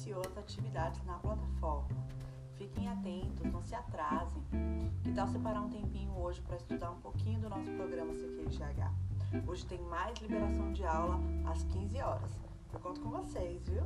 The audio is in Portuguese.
iniciou as atividades na plataforma. Fiquem atentos, não se atrasem. Que tal separar um tempinho hoje para estudar um pouquinho do nosso programa CQGH? Hoje tem mais liberação de aula às 15 horas. Eu conto com vocês, viu?